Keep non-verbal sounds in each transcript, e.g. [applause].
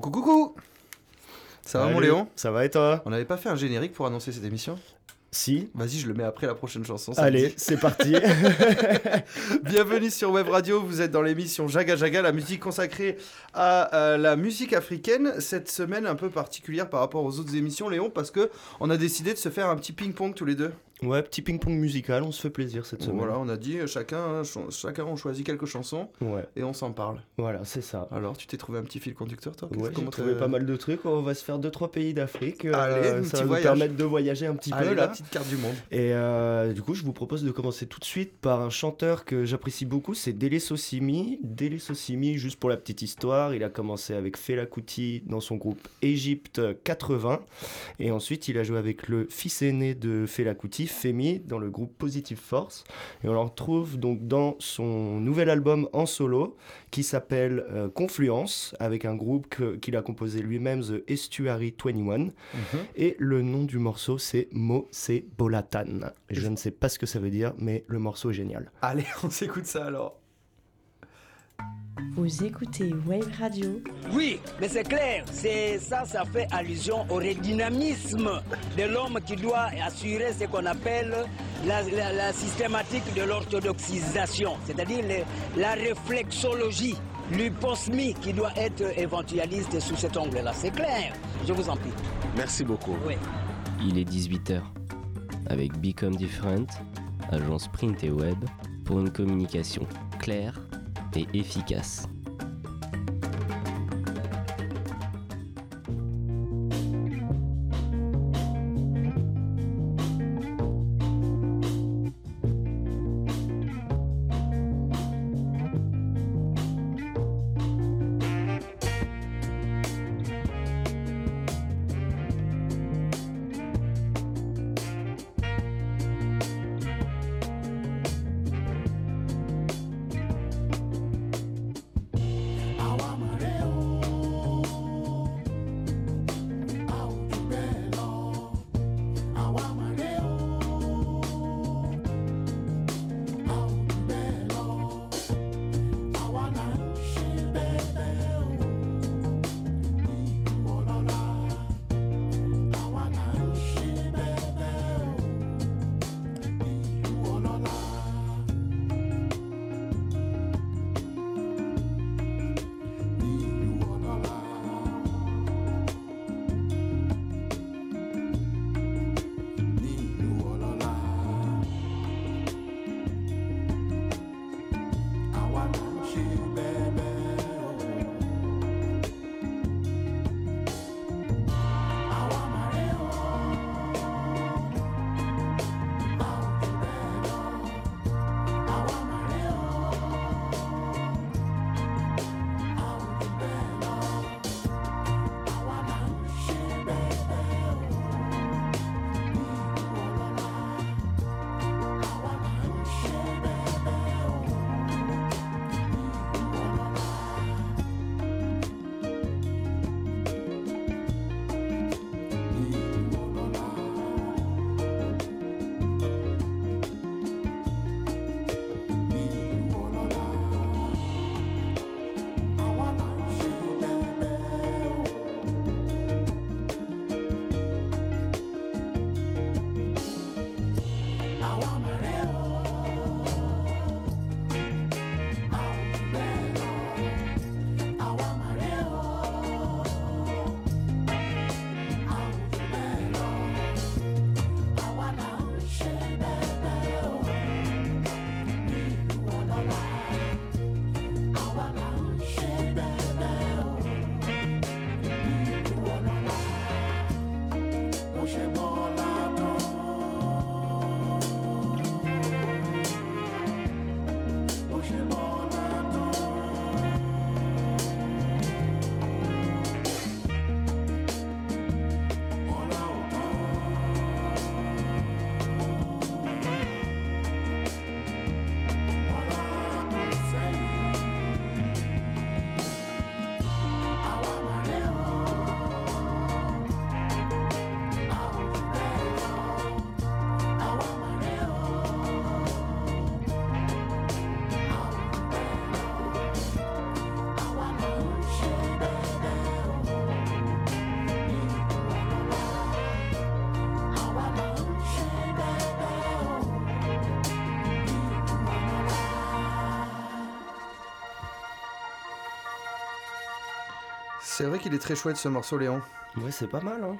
Coucou, coucou Ça va mon. Léon Ça va et toi On n'avait pas fait un générique pour annoncer cette émission Si. Vas-y, je le mets après la prochaine chanson. Allez, c'est parti. [laughs] [laughs] Bienvenue sur Web Radio, vous êtes dans l'émission Jaga Jaga, la musique consacrée à euh, la musique africaine. Cette semaine un peu particulière par rapport aux autres émissions, Léon, parce que on a décidé de se faire un petit ping-pong tous les deux. Ouais, petit ping-pong musical, on se fait plaisir cette semaine. Voilà, on a dit euh, chacun, euh, ch- chacun on choisit quelques chansons Ouais, et on s'en parle. voilà, c'est ça. Alors, tu t'es trouvé un petit fil conducteur, toi? Ouais, j'ai trouvé pas mal de trucs. On va se faire 2-3 pays d'Afrique. euh, Allez, un ça va nous permettre de voyager un petit Allez, peu la là. petite carte du monde. Et euh, du coup, je vous propose de commencer tout de suite par un chanteur que j'apprécie beaucoup, c'est Dele Sosimi. Dele Sosimi, juste pour la petite histoire, il a commencé avec Fela Kuti dans son groupe Egypte 80. Et ensuite, il a joué avec le fils aîné de Fela Kuti, Femi, dans le groupe Positive Force. Et on le retrouve donc dans son nouvel album en solo qui s'appelle euh, Confluence, avec un groupe qu'il a composé lui-même, The Estuary 21. Et le nom du morceau, c'est Mose Bolatan. Je ne sais pas ce que ça veut dire, mais le morceau est génial. Allez, [laughs] on s'écoute ça alors. Vous écoutez Wave Radio Oui, mais c'est clair, c'est ça, ça fait allusion au redynamisme de l'homme qui doit assurer ce qu'on appelle la, la- la systématique de l'orthodoxisation, c'est-à-dire le- la réflexologie, l'hyposmie qui doit être éventualiste sous cet angle-là. C'est clair, je vous en prie. Merci beaucoup. Oui. Il est 18h. Avec Become Different, agence print et web, pour une communication claire efficace. C'est vrai qu'il est très chouette ce morceau, Léon. Ouais, c'est pas mal, hein.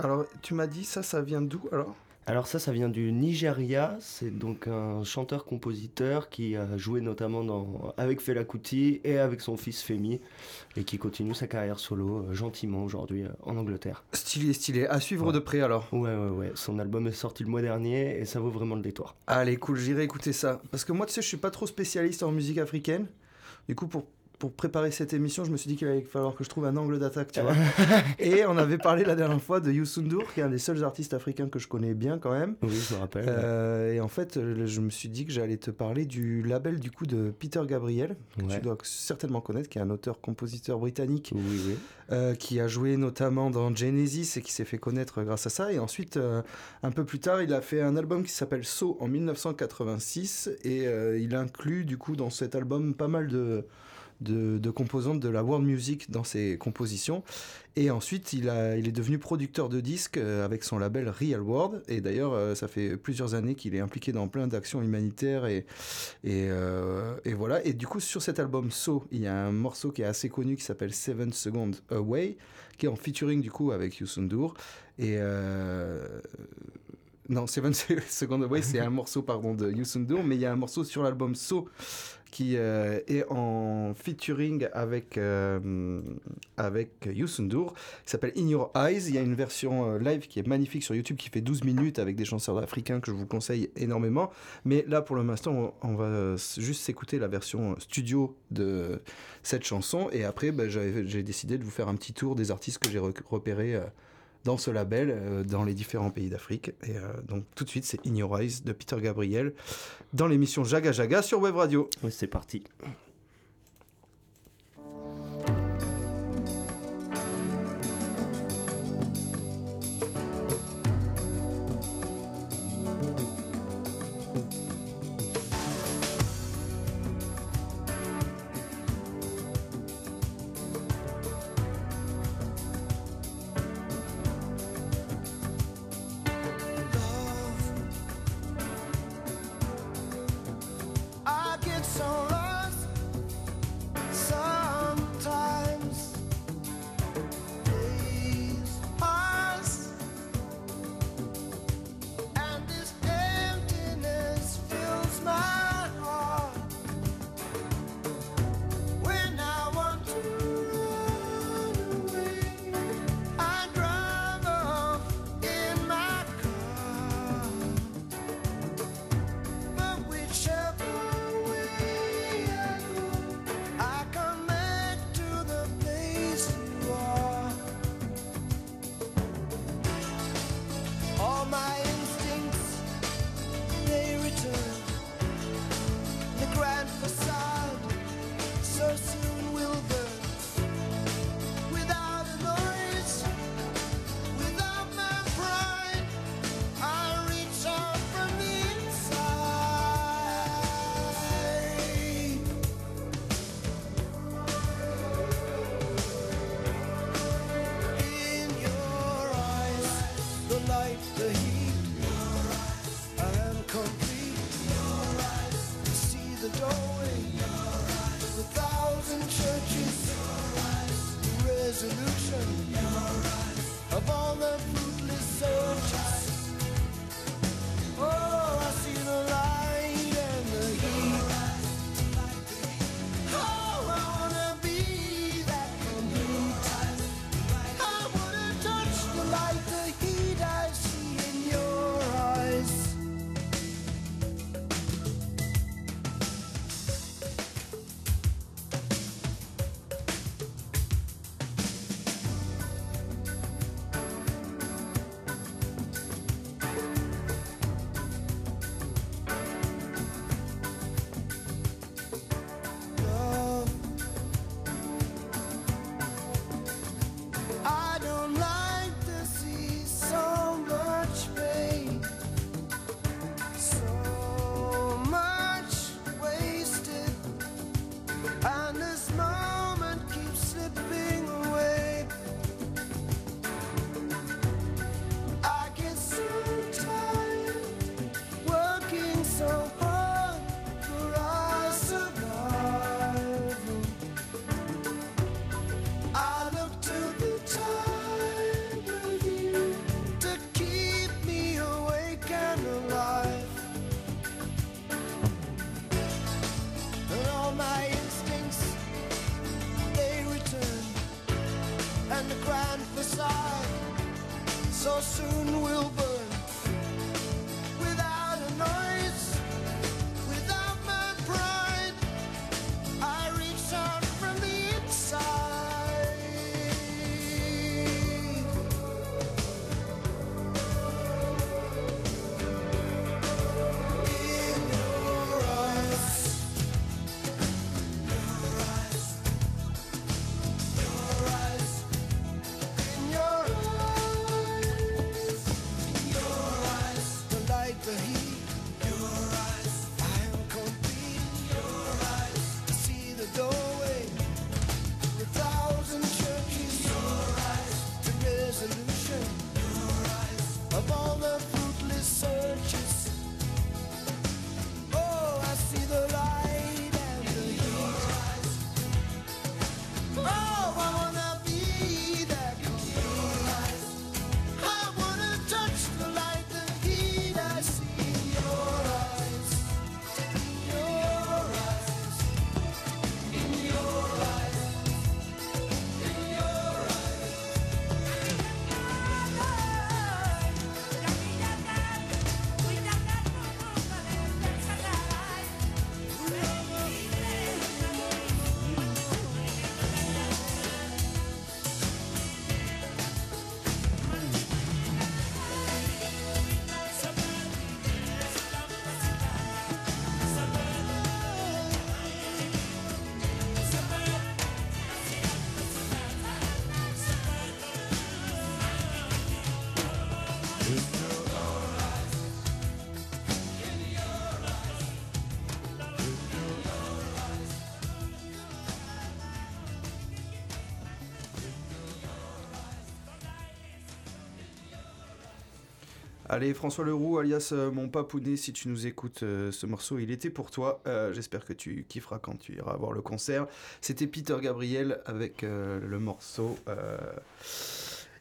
Alors, tu m'as dit ça, ça vient d'où alors? Alors ça, ça vient du Nigeria. C'est donc un chanteur-compositeur qui a joué notamment dans, avec Fela Kuti et avec son fils Femi et qui continue sa carrière solo euh, gentiment aujourd'hui euh, en Angleterre. Stylé, stylé. À suivre Ouais. de près alors. Ouais, ouais, ouais. Son album est sorti le mois dernier et ça vaut vraiment le détour. Allez, cool, j'irai écouter ça. Parce que moi, tu sais, je suis pas trop spécialiste en musique africaine. Du coup, pour, pour préparer cette émission, je me suis dit qu'il allait falloir que je trouve un angle d'attaque, tu vois. [laughs] Et on avait parlé la dernière fois de Youssou qui est un des seuls artistes africains que je connais bien quand même. Oui, je me rappelle. Euh, et en fait, euh, je me suis dit que j'allais te parler du label du coup de Peter Gabriel, que Ouais. tu dois certainement connaître, qui est un auteur-compositeur britannique Oui, oui. euh, qui a joué notamment dans Genesis et qui s'est fait connaître grâce à ça. Et ensuite, euh, un peu plus tard, il a fait un album qui s'appelle So en 1986 et euh, il inclut du coup dans cet album pas mal de, de, composantes de la world music dans ses compositions. Et ensuite, il, a, il est devenu producteur de disques euh, avec son label Real World. Et d'ailleurs, euh, ça fait plusieurs années qu'il est impliqué dans plein d'actions humanitaires. Et, et, euh, et voilà. Et du coup, sur cet album So, il y a un morceau qui est assez connu qui s'appelle Seven Seconds Away, qui est en featuring du coup avec Youssou N'Dour. Et. non, Seven [laughs] Seconds Away, c'est un morceau pardon, de Youssou N'Dour, mais il y a un morceau sur l'album So qui euh, est en featuring avec, euh, avec Youssou N'Dour, qui s'appelle In Your Eyes. Il y a une version euh, live qui est magnifique sur YouTube qui fait 12 minutes avec des chanteurs africains que je vous conseille énormément. Mais là, pour le instant, on, va juste s'écouter la version studio de cette chanson. Et après, j'avais- j'ai décidé de vous faire un petit tour des artistes que j'ai repérés euh, dans ce label, euh, dans les différents pays d'Afrique. Et euh, donc, tout de suite, c'est In Eyes de Peter Gabriel dans l'émission Jaga Jaga sur Web Radio. Ouais, c'est parti. Allez, François Leroux, alias euh, mon papounet, si tu nous écoutes, euh, ce morceau, il était pour toi. Euh, J'espère que tu kifferas quand tu iras voir le concert. C'était Peter Gabriel avec le morceau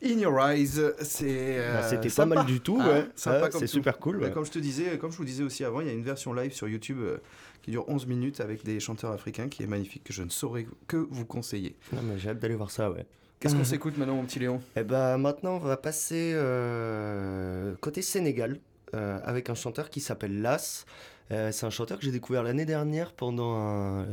In Your Eyes. C'est euh, Bah, C'était pas mal du tout, Ah, ouais. sympa c'est super cool. Ouais. Comme je te disais, comme je vous disais aussi avant, il y a une version live sur YouTube euh, qui dure 11 minutes avec des chanteurs africains qui est magnifique, que je ne saurais que vous conseiller. Non, mais j'ai hâte d'aller voir ça, ouais. Qu'est-ce qu'on s'écoute maintenant, mon petit Léon? Eh ben maintenant, on va passer euh, côté Sénégal euh, avec un chanteur qui s'appelle Las. Euh, c'est un chanteur que j'ai découvert l'année dernière pendant un, euh,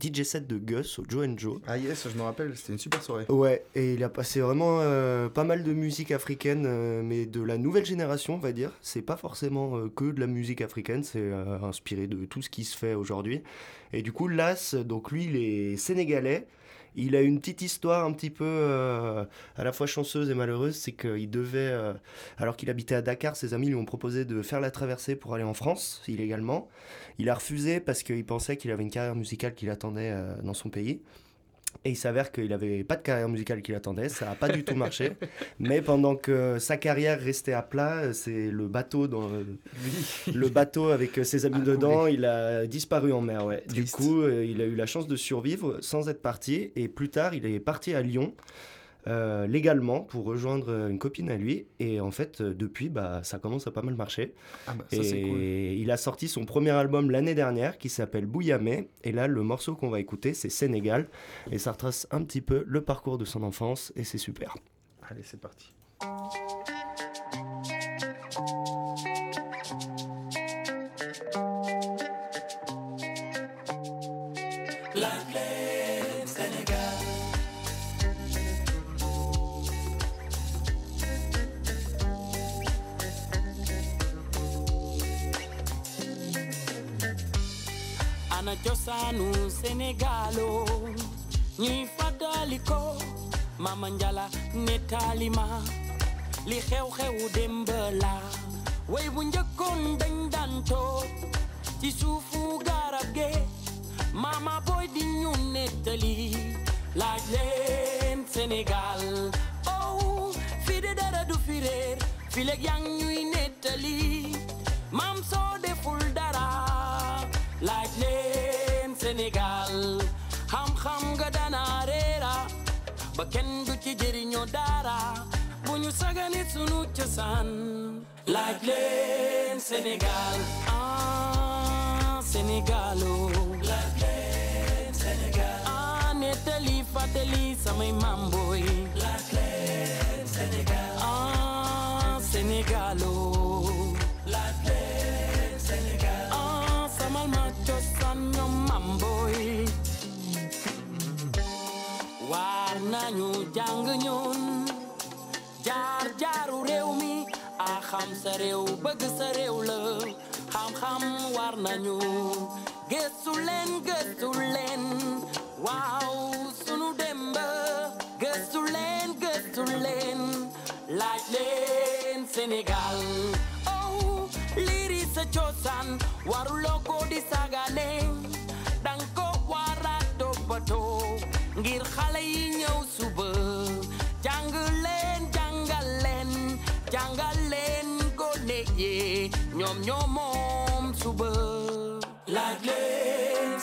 DJ set de Gus au Joe and Joe. Ah yes, je me rappelle, c'était une super soirée. Ouais, et il a passé vraiment euh, pas mal de musique africaine, euh, mais de la nouvelle génération, on va dire. C'est pas forcément euh, que de la musique africaine, c'est euh, inspiré de tout ce qui se fait aujourd'hui. Et du coup, Las, donc lui, il est sénégalais. Il a une petite histoire un petit peu euh, à la fois chanceuse et malheureuse, c'est qu'il devait, euh, alors qu'il habitait à Dakar, ses amis lui ont proposé de faire la traversée pour aller en France, illégalement. Il a refusé parce qu'il pensait qu'il avait une carrière musicale qui l'attendait euh, dans son pays. Et il s'avère qu'il n'avait pas de carrière musicale qui l'attendait, ça n'a pas du tout marché. Mais pendant que sa carrière restait à plat, c'est le bateau dans le bateau avec ses amis A dedans, il a disparu en mer. Ouais. Du coup, euh, il a eu la chance de survivre sans être parti. Et plus tard, il est parti à Lyon. Euh, légalement pour rejoindre une copine à lui et en fait euh, depuis bah ça commence à pas mal marcher Ah bah ça et cool. il a sorti son premier album l'année dernière qui s'appelle Bouyamé. Et là, le morceau qu'on va écouter, c'est Sénégal. Et ça retrace un petit peu le parcours de son enfance et c'est super. Allez, c'est parti. Ana cosaanu Sénégalo oh. ñuy fàttali ko Mama Njala nettali ma li xew-xewu démb la. Way bu njëkkoon dañ daan toog ci suufu Mama Boy di ñu nettali laaj leen Sénégal oh fii de dara du fi réer fi ñuy kenn du ci jëriñoo dara. Bu ñu sagani sunu cosaan Sénégal ah Sénégalo oh. laaj leen Sénégal ah nettali fàttali samay maam booy laaj Sénégal ah Sénégalo oh. War nañu jàng ñun jaar jaaru réew mi a xam sa réew bëgg sa réew la xam-xam war sunu demb gëstu leen gëstu Sénégal oh liiri sa cosaan waruloo ko di sagane. Dang wara ngir xale yi ñëw suba. Jàng leen jàngal leen jàngal leen gone yi ñoom suba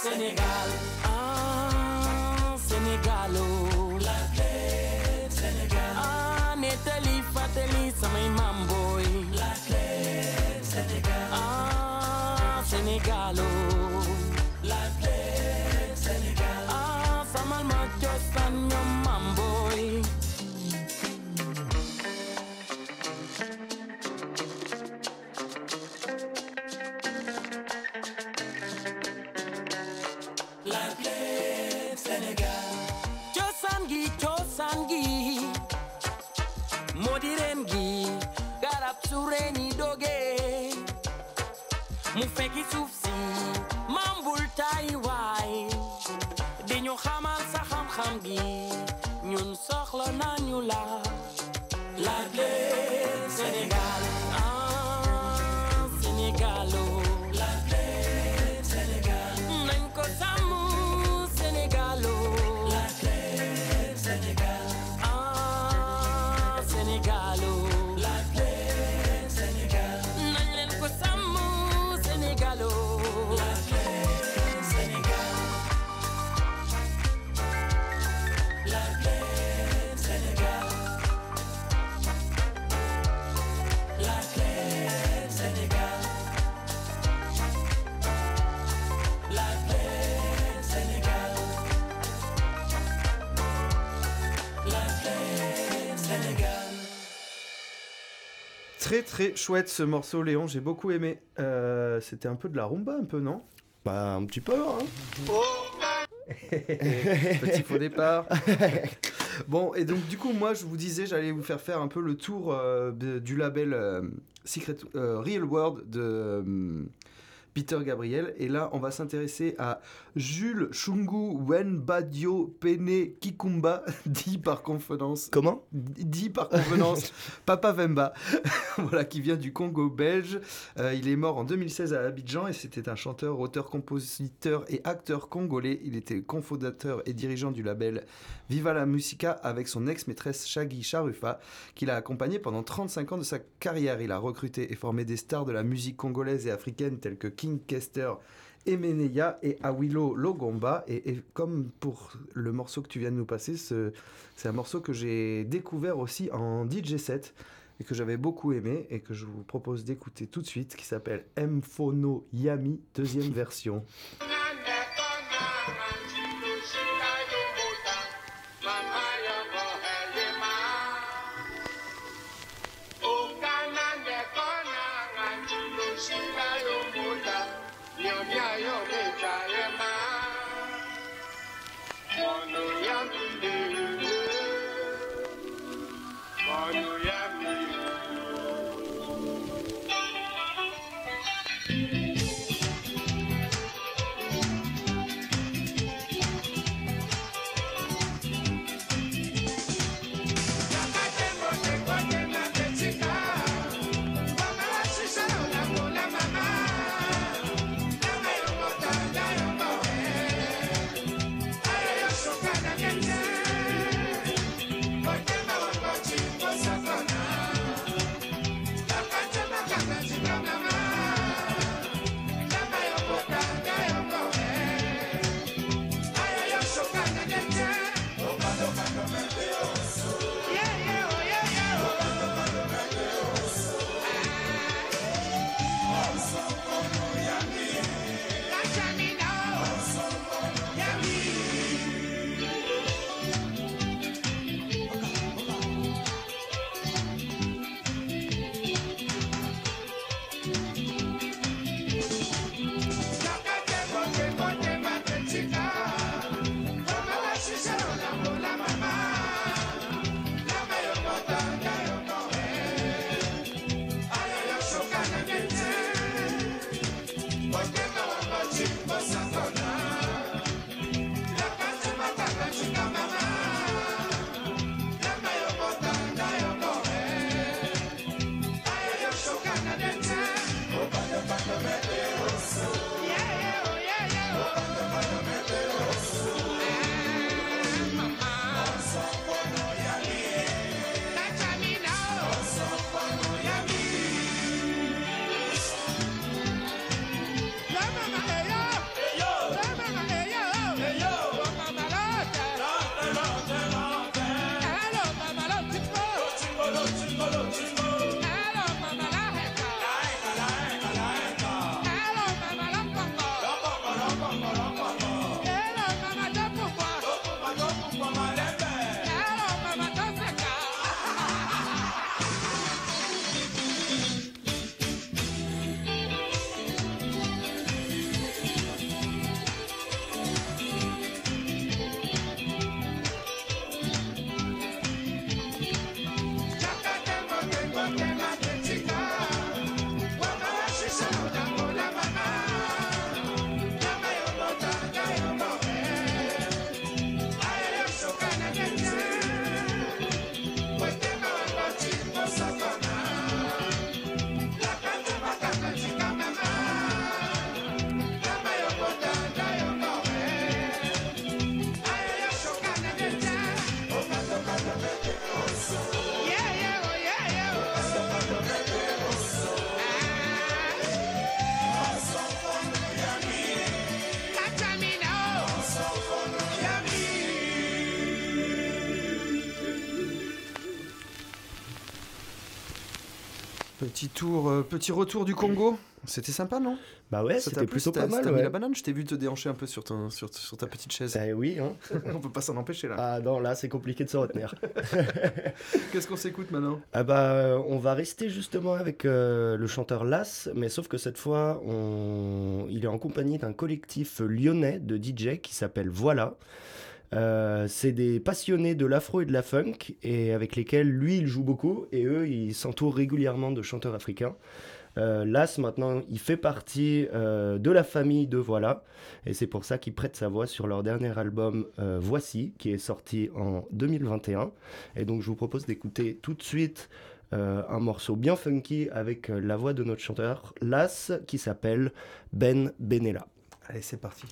Sénégal Très très chouette ce morceau, Léon, j'ai beaucoup aimé. Euh, C'était un peu de la rumba, un peu, non? Bah, un petit peu, hein. [laughs] Petit faux départ. [laughs] bon, et donc du coup, moi, je vous disais, j'allais vous faire faire un peu le tour euh, de- du label euh, Secret Real World de Peter Gabriel. Et là, on va s'intéresser à Jules Chungu Wenbadio Pene Kikumba, [laughs] dit par convenance Comment? Dit par convenance [laughs] Papa Vemba, [laughs] voilà, qui vient du Congo belge. Euh, il est mort en 2016 à Abidjan et c'était un chanteur, auteur, compositeur et acteur congolais. Il était cofondateur et dirigeant du label Viva la Musica avec son ex-maîtresse Shaggy Sharufa, qu'il a accompagné pendant 35 ans de sa carrière. Il a recruté et formé des stars de la musique congolaise et africaine telles que King Kester. Emeneya et Awilo Logomba. Et, et comme pour le morceau que tu viens de nous passer, ce- c'est un morceau que j'ai découvert aussi en DJ set et que j'avais beaucoup aimé et que je vous propose d'écouter tout de suite, qui s'appelle Mfono Yami, deuxième version. [laughs] Hallelujah. Petit tour, euh, petit retour du Congo. C'était sympa, non? Bah ouais, c'était plu plutôt pas mal. T'as mis la banane? Je t'ai vu te déhancher un peu sur, ton, sur, sur ta petite chaise. Bah oui, hein. [laughs] On peut pas s'en empêcher là. Ah non, là c'est compliqué de se retenir. [laughs] [laughs] Qu'est-ce qu'on s'écoute maintenant? Ah bah, on va rester justement avec euh, le chanteur Las, mais sauf que cette fois, on... il est en compagnie d'un collectif lyonnais de DJ qui s'appelle Voilà. Euh, c'est des passionnés de l'afro et de la funk, et avec lesquels lui il joue beaucoup, et eux ils s'entourent régulièrement de chanteurs africains. Euh, Las maintenant il fait partie euh, de la famille de Voilà, et c'est pour ça qu'il prête sa voix sur leur dernier album euh, Voici, qui est sorti en 2021. Et donc je vous propose d'écouter tout de suite un morceau bien funky avec la voix de notre chanteur Las qui s'appelle Ben Benella. Allez, c'est parti.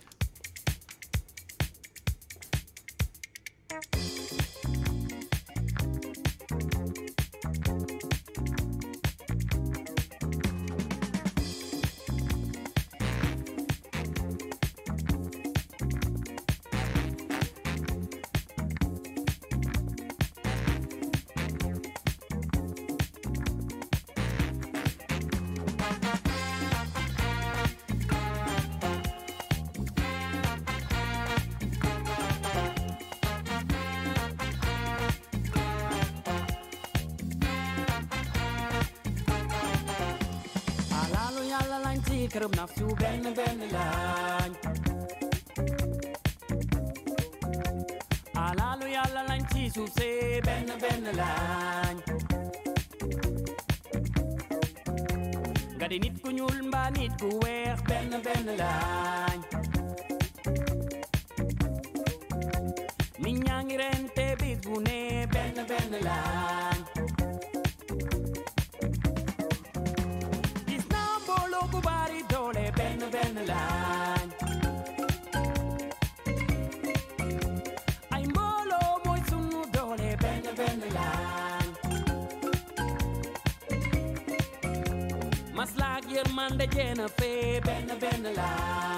Anda Jennifer, Benna Benna Live.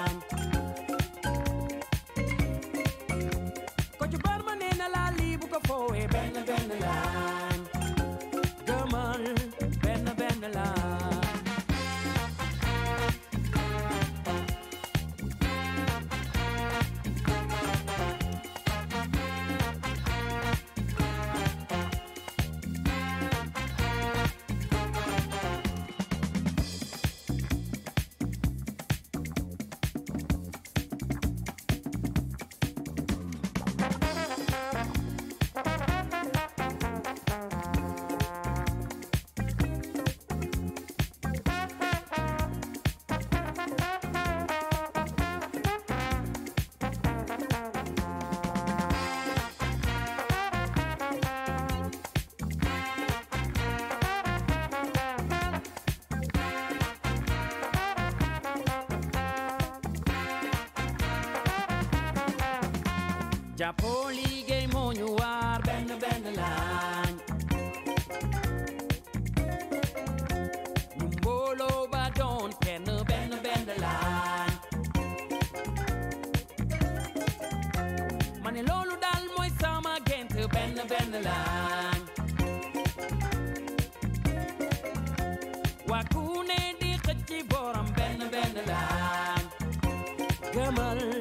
Come on.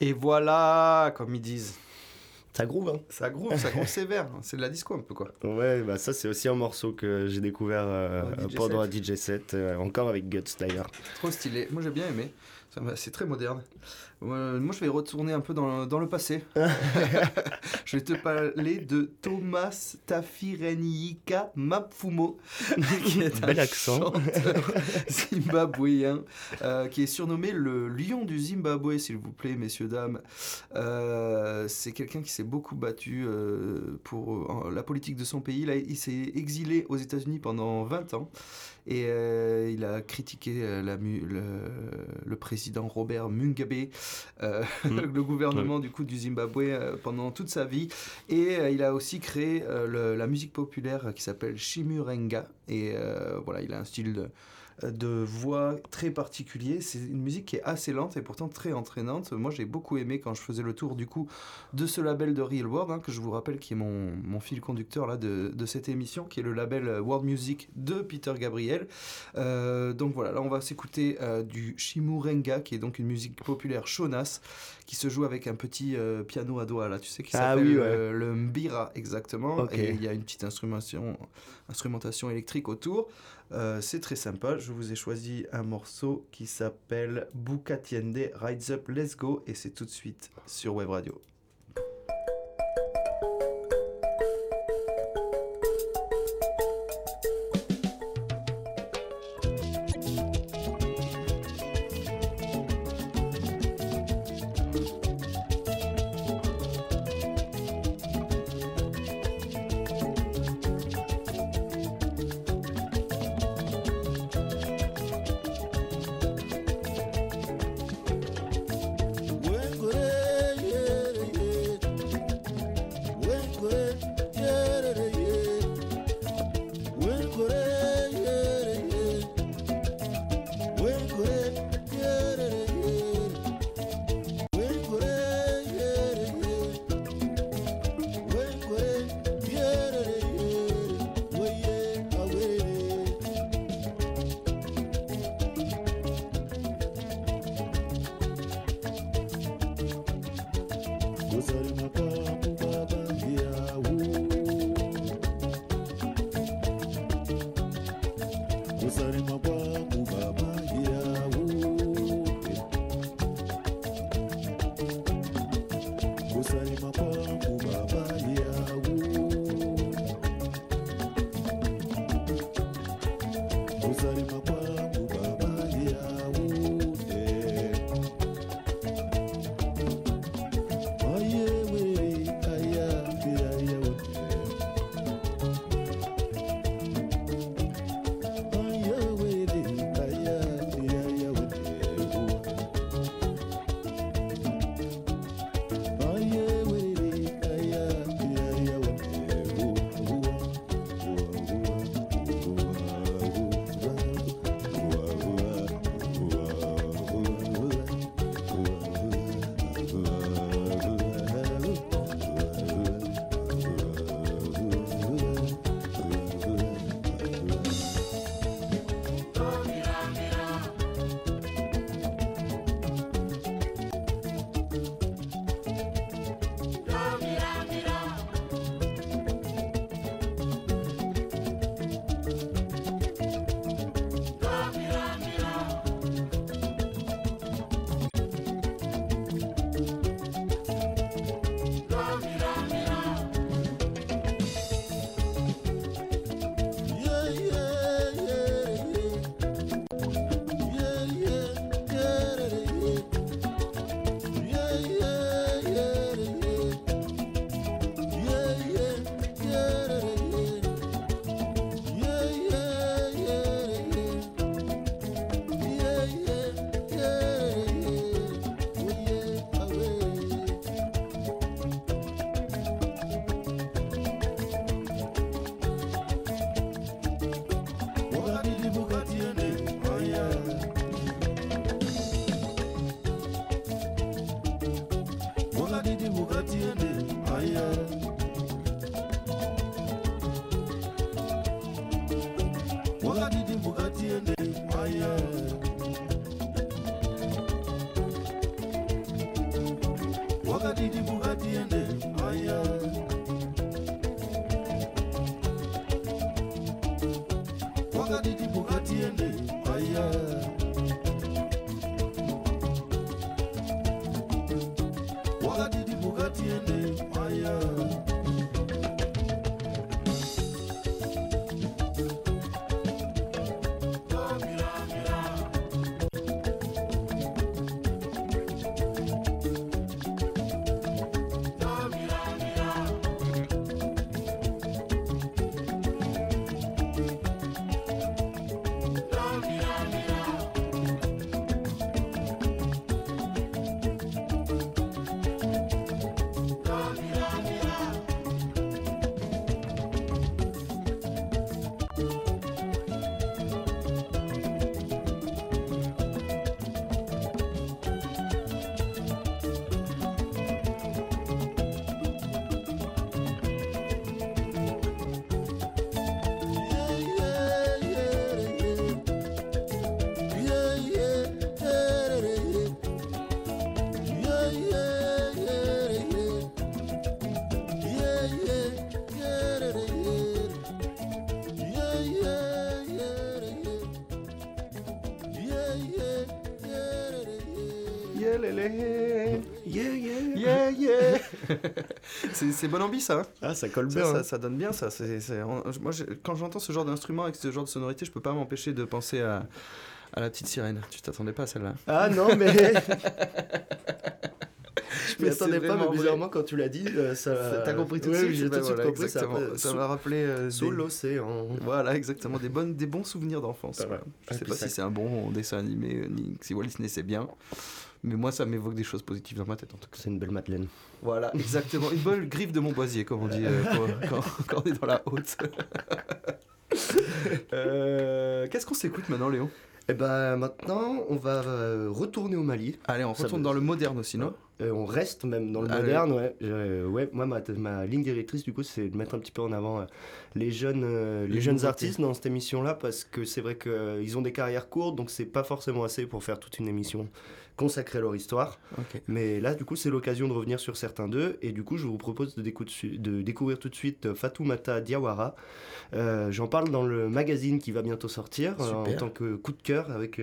Et voilà, comme ils disent. Ça groove, hein Ça groove, ça groove sévère. [laughs] C'est de la disco un peu quoi. Ouais, bah ça c'est aussi un morceau que j'ai découvert euh, pendant un. DJ set, euh, encore avec Guts d'ailleurs. Trop stylé. Moi j'ai bien aimé. C'est très moderne. Euh, moi je vais retourner un peu dans le, dans le passé. [laughs] je vais te parler de Thomas Tafirenyika Mapfumo, qui est un Bel accent. chanteur zimbabwéen, euh, qui est surnommé le lion du Zimbabwe, s'il vous plaît, messieurs, dames. Euh, c'est quelqu'un qui s'est beaucoup battu euh, pour euh, la politique de son pays. Là, il s'est exilé aux États-Unis pendant 20 ans. Et euh, il a critiqué euh, la le, le président Robert Mugabe, euh, [laughs] Mm. le gouvernement du coup du Zimbabwe pendant toute sa vie. Et il a aussi créé le- la musique populaire qui s'appelle Shimurenga. Et voilà, il a un style de, de voix très particulier. C'est une musique qui est assez lente et pourtant très entraînante. Moi, j'ai beaucoup aimé quand je faisais le tour du coup de ce label de Real World, hein, que je vous rappelle qui est mon, mon fil conducteur là, de, de cette émission, qui est le label euh, World Music de Peter Gabriel. Euh, donc voilà, là on va s'écouter euh, du Shimurenga, qui est donc une musique populaire shonas, qui se joue avec un petit euh, piano à doigts là, tu sais, qui Ah s'appelle oui, ouais. euh, le mbira exactement. Et il y a une petite instrumentation, instrumentation électrique autour. Euh, c'est très sympa. Je vous ai choisi un morceau qui s'appelle Buka Tiende Rides Up Let's Go et c'est tout de suite sur Web Radio. fire. [laughs] c'est bonne ambi ça. hein Ah, ça colle bien. ça, hein. ça donne bien ça. Moi, quand j'entends ce genre d'instrument avec ce genre de sonorité, je peux pas m'empêcher de penser à, à la petite sirène. Tu t'attendais pas à celle-là Ah non, mais. [laughs] Je m'y attendais pas, mais vrai. bizarrement, quand tu l'as dit, euh, ça. T'as compris tout de Ouais, suite j'ai tout de suite voilà, compris. Ça, exactement. m'a rappelé euh, Sous des- l'océan. Voilà, exactement. Des, bonnes, des bons souvenirs d'enfance. Voilà. voilà. Je sais puis pas si c'est un bon dessin animé, euh, ni si Walt Disney c'est bien. Mais moi, ça m'évoque des choses positives dans ma tête en tout cas. C'est une belle Madeleine. Voilà, exactement. Une bonne griffe de Montboisier, comme on dit euh, quand, quand- on est dans la haute. [laughs] Euh, Qu'est-ce qu'on s'écoute maintenant, Léon? Et ben maintenant, on va euh, retourner au Mali. Allez, on retourne dans le moderne aussi, non? Euh, on reste même dans le Allez. moderne, ouais. Euh, ouais, moi, ma, ma ligne directrice, du coup, c'est de mettre un petit peu en avant euh, les jeunes, euh, les Les jeunes artistes dans cette émission-là, parce que c'est vrai qu'ils ont des carrières courtes, donc c'est pas forcément assez pour faire toute une émission consacrée à leur histoire. Mais là, du coup, c'est l'occasion de revenir sur certains d'eux, et du coup, je vous propose de, décou- de découvrir tout de suite euh, Fatoumata Diawara. Euh, J'en parle dans le magazine qui va bientôt sortir, euh, en tant que coup de cœur avec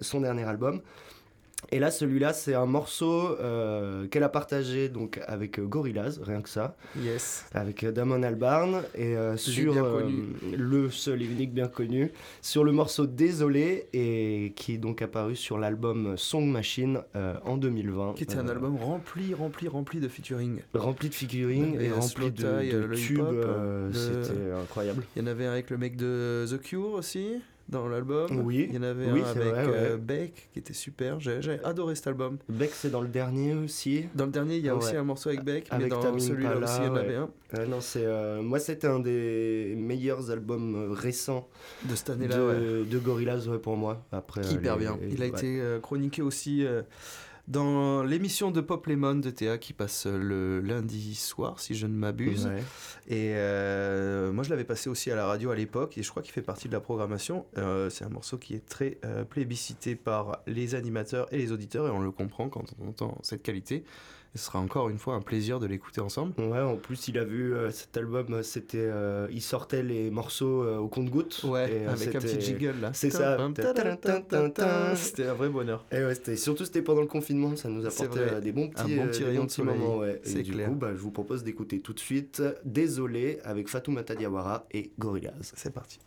son dernier album. Et là, celui-là, c'est un morceau euh, qu'elle a partagé donc avec euh, Gorillaz, rien que ça, Yes. avec euh, Damon Albarn et euh, sur euh, le seul et unique bien connu sur le morceau Désolé et qui est donc apparu sur l'album Song Machine en 2020. Qui était un album rempli, rempli, rempli de featuring. rempli de y et rempli de, de le tubes. C'était incroyable. Il y en avait avec le mec de The Cure aussi, dans l'album. Oui. Il y en avait Oui, un avec vrai, euh. Beck, qui était super. J'ai adoré cet album. Beck, c'est dans le dernier aussi. Dans le dernier, il y a Ouais. aussi un morceau avec Beck, mais Avec dans Tame celui-là aussi, il y en avait un. Euh, non, c'est euh, moi, c'était un des meilleurs albums euh, récents De cette année-là, de Gorillaz pour moi. Après, hyper les- bien. Il a été chroniqué aussi dans l'émission de Pop Lemon de Théa qui passe le lundi soir, si je ne m'abuse. Ouais. Et euh, moi, je l'avais passé aussi à la radio à l'époque, et je crois qu'il fait partie de la programmation. Euh, c'est un morceau qui est très euh, plébiscité par les animateurs et les auditeurs, et on le comprend quand on entend cette qualité. Et ce sera encore une fois un plaisir de l'écouter ensemble. Ouais, en plus, il a vu euh, cet album, euh, c'était, euh, il sortait les morceaux euh, au compte-goutte. Ouais, et, avec un petit jiggle là. C'est ça. C'était un vrai bonheur. Et ouais, c'était surtout c'était pendant le confinement, ça nous apportait des bons petits, bon euh, petit rayon de soleil. moments. Ouais. Et C'est du clair. coup, bah, je vous propose d'écouter tout de suite Désolé avec Fatoumata Diawara et Gorillaz. C'est parti.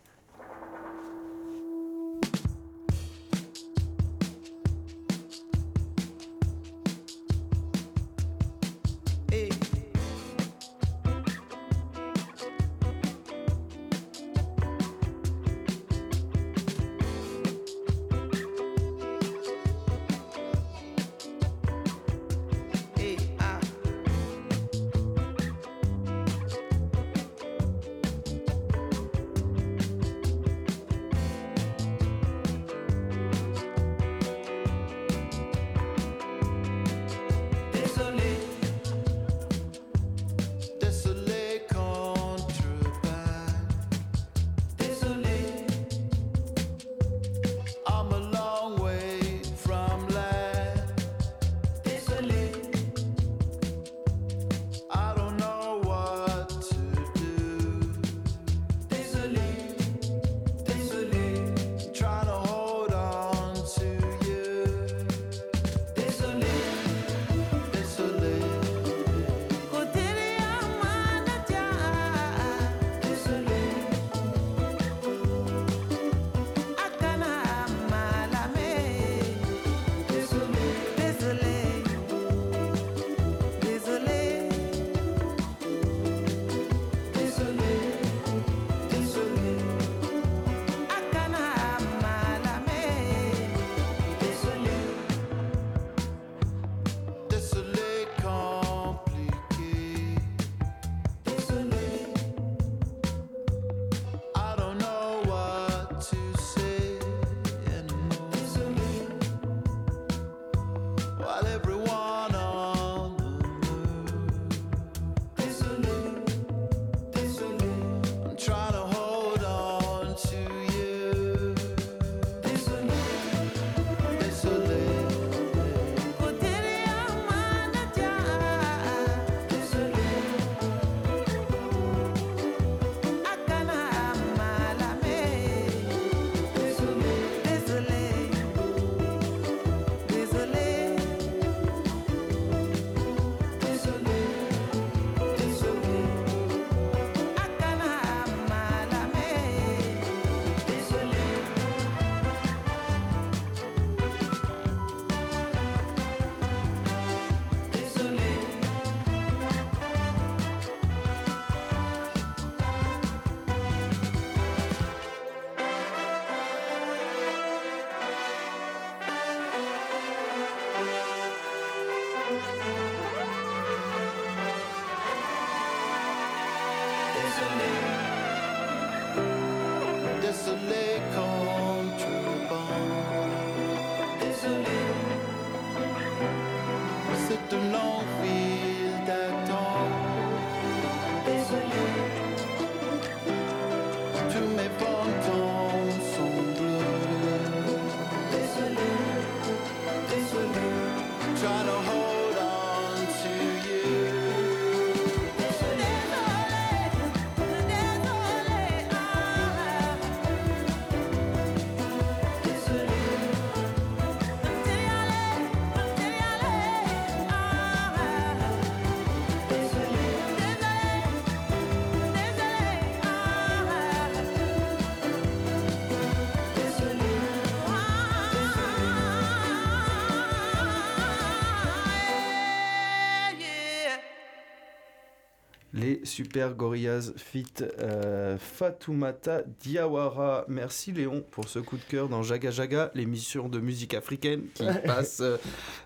Super Gorillaz fit euh, Fatoumata Diawara. Merci Léon pour ce coup de cœur dans Jaga Jaga, l'émission de musique africaine qui passe euh,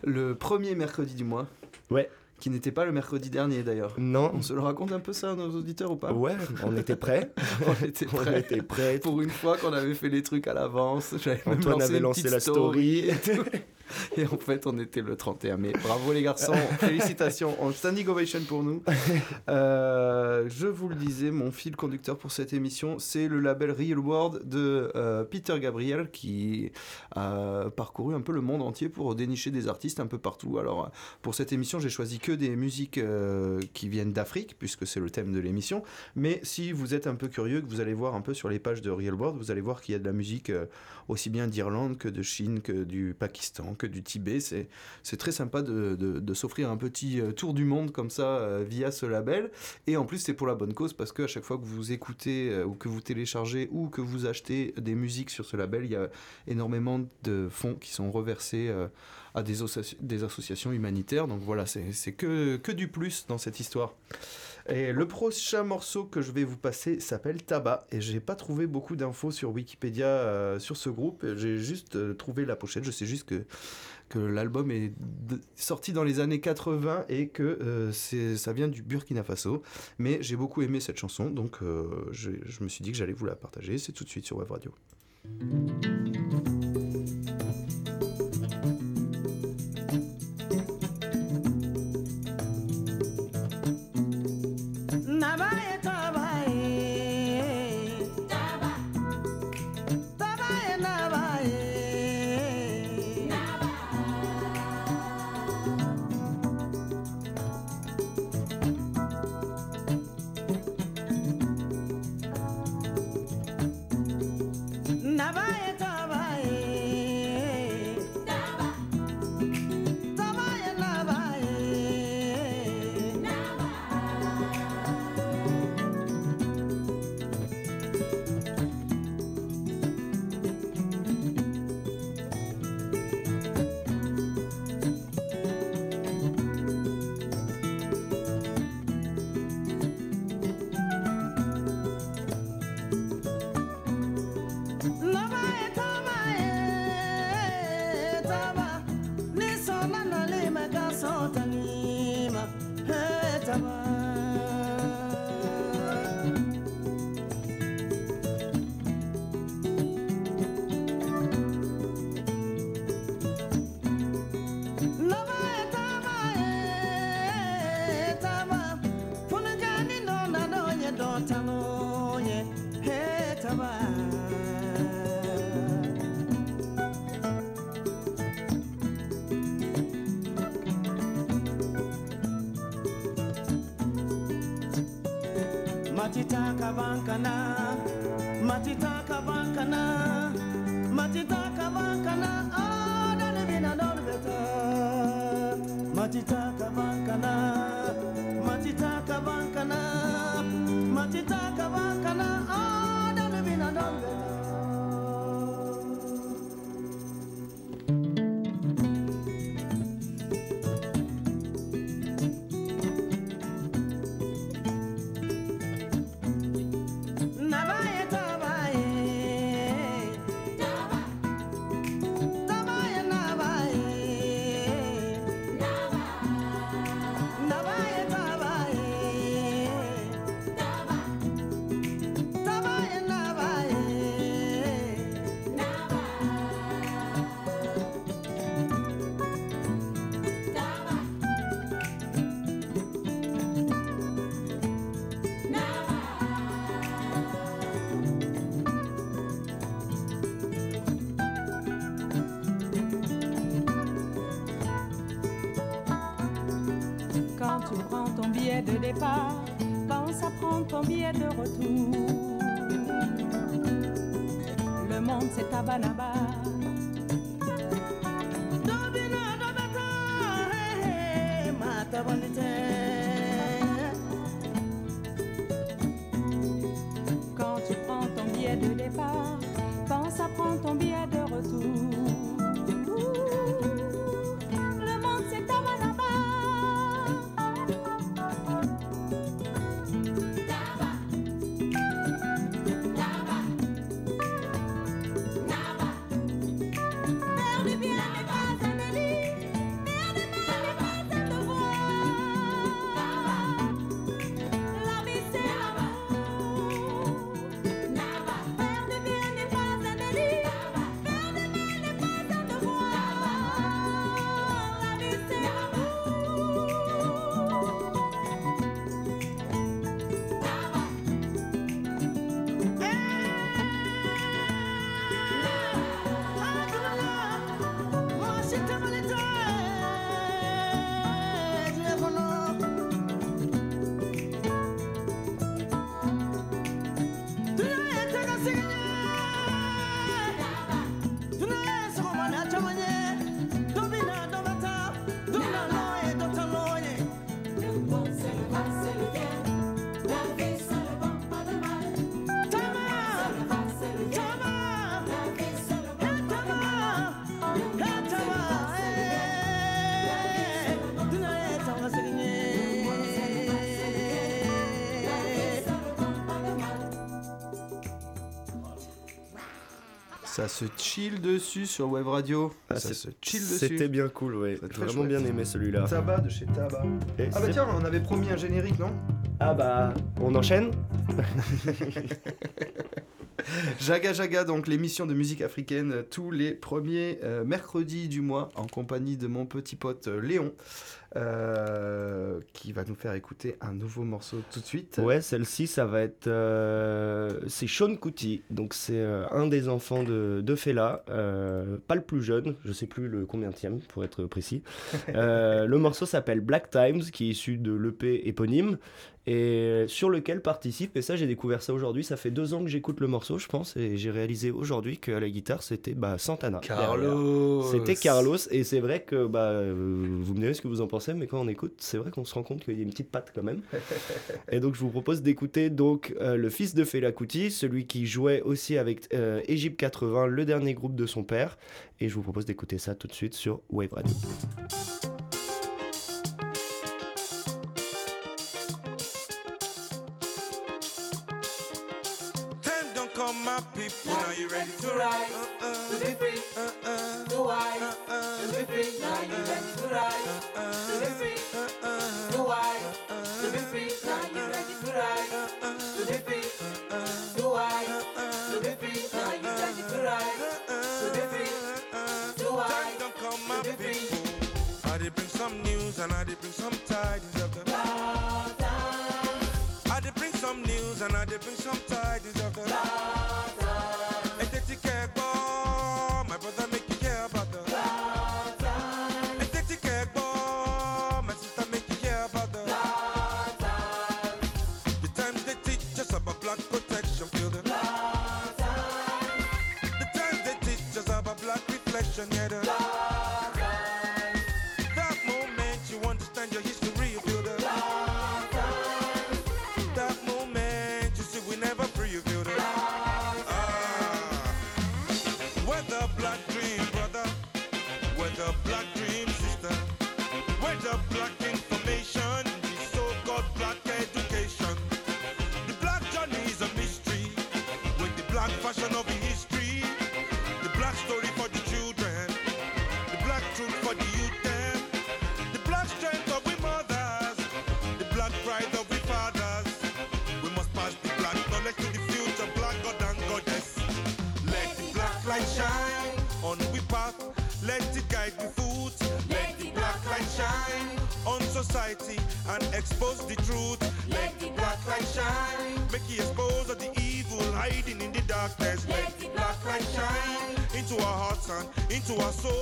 le premier mercredi du mois. Ouais. Qui n'était pas le mercredi dernier d'ailleurs. Non. On se le raconte un peu ça à nos auditeurs ou pas? Ouais, on était prêts. [laughs] On était on prêts. était prêts. Pour une fois qu'on avait fait les trucs à l'avance, même Antoine lancé avait lancé la story. et tout. [laughs] [laughs] Et en fait, on était le 31 mai. Bravo les garçons, [laughs] félicitations, en standing ovation pour nous. [laughs] Euh, je vous le disais, mon fil conducteur pour cette émission, c'est le label Real World de euh, Peter Gabriel qui a parcouru un peu le monde entier pour dénicher des artistes un peu partout. Alors, pour cette émission, j'ai choisi que des musiques euh, qui viennent d'Afrique, puisque c'est le thème de l'émission. Mais si vous êtes un peu curieux, que vous allez voir un peu sur les pages de Real World, vous allez voir qu'il y a de la musique aussi bien d'Irlande que de Chine, que du Pakistan, que du Tibet. C'est, très sympa de, s'offrir un petit euh, tour du monde comme ça euh, via ce label. Et en plus, c'est pour la bonne cause parce qu'à chaque fois que vous écoutez euh, ou que vous téléchargez ou que vous achetez des musiques sur ce label, il y a énormément de fonds qui sont reversés à des, associ- des associations humanitaires. Donc voilà, c'est, que du plus dans cette histoire. Et le prochain morceau que je vais vous passer s'appelle Tabac. Et j'ai pas trouvé beaucoup d'infos sur Wikipédia euh, sur ce groupe. J'ai juste euh, trouvé la pochette. Je sais juste que, que l'album est sorti dans les années 80 et que euh, ça vient du Burkina Faso. Mais j'ai beaucoup aimé cette chanson. Donc euh, je me suis dit que j'allais vous la partager. C'est tout de suite sur Web Radio. matitaka bankana. Matitaka bankana. Matitaka bankana. Ah, Adalebina dolbeta matitaka prendre ton billet de retour. Le monde c'est à Ça se chill dessus sur Web Radio. Ah, ça se chill dessus. C'était bien cool, ouais. J'ai vraiment chouette. bien aimé celui-là. Tabac de chez Tabac. Et Ah bah tiens, on avait promis un générique, non? Ah bah, on enchaîne? [laughs] Jaga Jaga, donc l'émission de musique africaine euh, tous les premiers euh, mercredis du mois en compagnie de mon petit pote euh, Léon euh, qui va nous faire écouter un nouveau morceau tout de suite. Ouais, celle-ci, ça va être. euh, c'est Sean Kuti. Donc, c'est euh, un des enfants de, de Fela. euh, pas le plus jeune, je sais plus le combien pour être précis. [laughs] Euh, le morceau s'appelle Black Times, qui est issu de l'EP éponyme. Et sur lequel participe, et ça j'ai découvert ça aujourd'hui, ça fait deux ans que j'écoute le morceau je pense, et j'ai réalisé aujourd'hui qu'à la guitare c'était bah, Santana. Carlos C'était Carlos, et c'est vrai que bah, vous me direz ce que vous en pensez, mais quand on écoute, c'est vrai qu'on se rend compte qu'il y a une petite patte quand même. [laughs] et donc je vous propose d'écouter donc euh, le fils de Fela Kuti, celui qui jouait aussi avec euh, Egypte 80, le dernier groupe de son père, et je vous propose d'écouter ça tout de suite sur Wave Radio. Cause I'm tired shine on we path, let it guide the foot. Let the black light shine on society and expose the truth. Let the black light shine, make it expose the evil hiding in the darkness. Let the black light shine into our hearts and into our soul.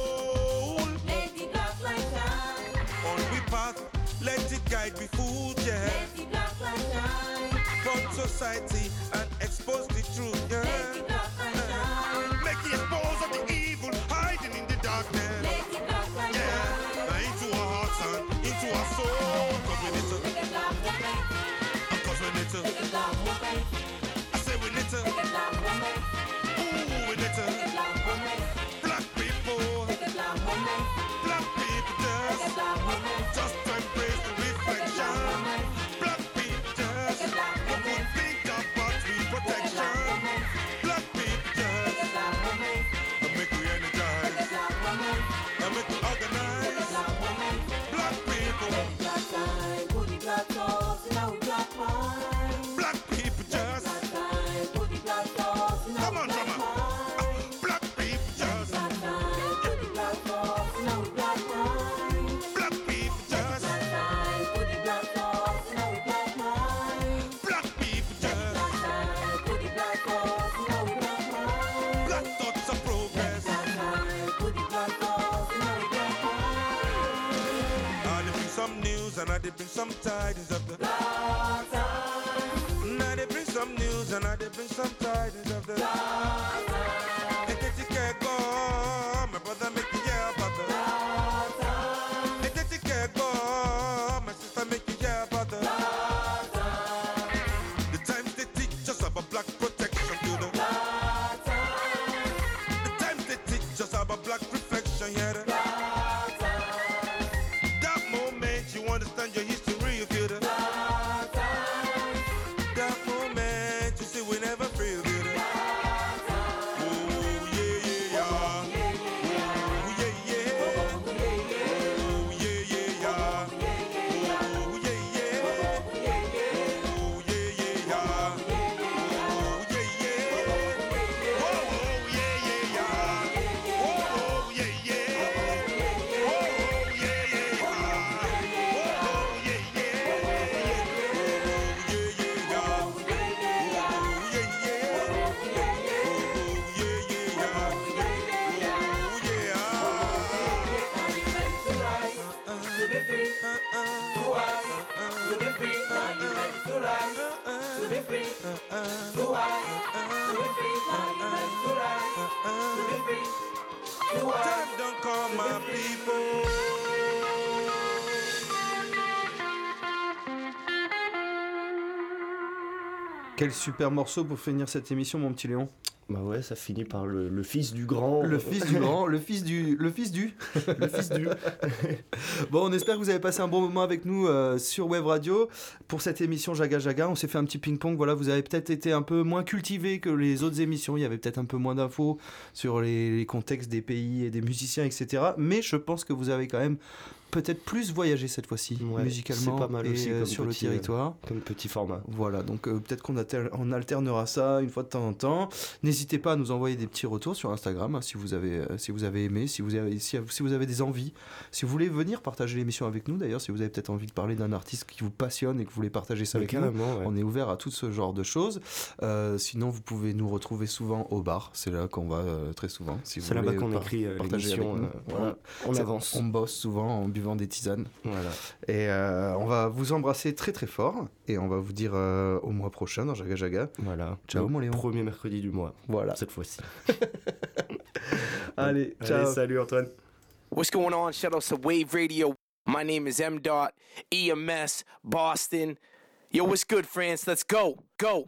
and I dip in some tidings of the long time. And I dip some news and I dip bring some tidings of the long Quel super morceau pour finir cette émission, mon petit Léon. Bah ouais, ça finit par le, le fils du grand. Le fils du grand, le fils du, le fils du, [laughs] le fils du. [laughs] Bon, on espère que vous avez passé un bon moment avec nous euh, sur Web Radio pour cette émission Jaga Jaga. On s'est fait un petit ping-pong. Voilà, vous avez peut-être été un peu moins cultivé que les autres émissions. Il y avait peut-être un peu moins d'infos sur les, les contextes des pays et des musiciens, etc. Mais je pense que vous avez quand même peut-être plus voyagé cette fois-ci Ouais, musicalement pas mal et, aussi euh, comme sur le petit, euh, territoire. Comme petit format. Voilà, donc euh, peut-être qu'on alter- on alternera ça une fois de temps en temps. N'hésitez pas à nous envoyer des petits retours sur Instagram hein, si vous avez euh, si vous avez aimé, si vous avez si, si vous avez des envies, si vous voulez venir partager l'émission avec nous. D'ailleurs, si vous avez peut-être envie de parler d'un artiste qui vous passionne et que vous voulez partager ça Mais avec nous, ouais. on est ouvert à tout ce genre de choses. Euh, sinon, vous pouvez nous retrouver souvent au bar. C'est là qu'on va très souvent. Si C'est là-bas qu'on écrit partager l'émission. avec nous. Voilà. On, on avance. On bosse souvent en buvant des tisanes. Voilà. Et euh, on va vous embrasser très très fort et on va vous dire euh, au mois prochain dans Jaga Jaga. Voilà. Ciao, mon Léon. Premier mercredi du mois. Voilà. Cette fois-ci. [laughs] Allez, ciao. Allez, salut Antoine. What's going on? Shout out to Wave Radio. My name is M. Dot, EMS, Boston. Yo, what's good, France? Let's go. Go.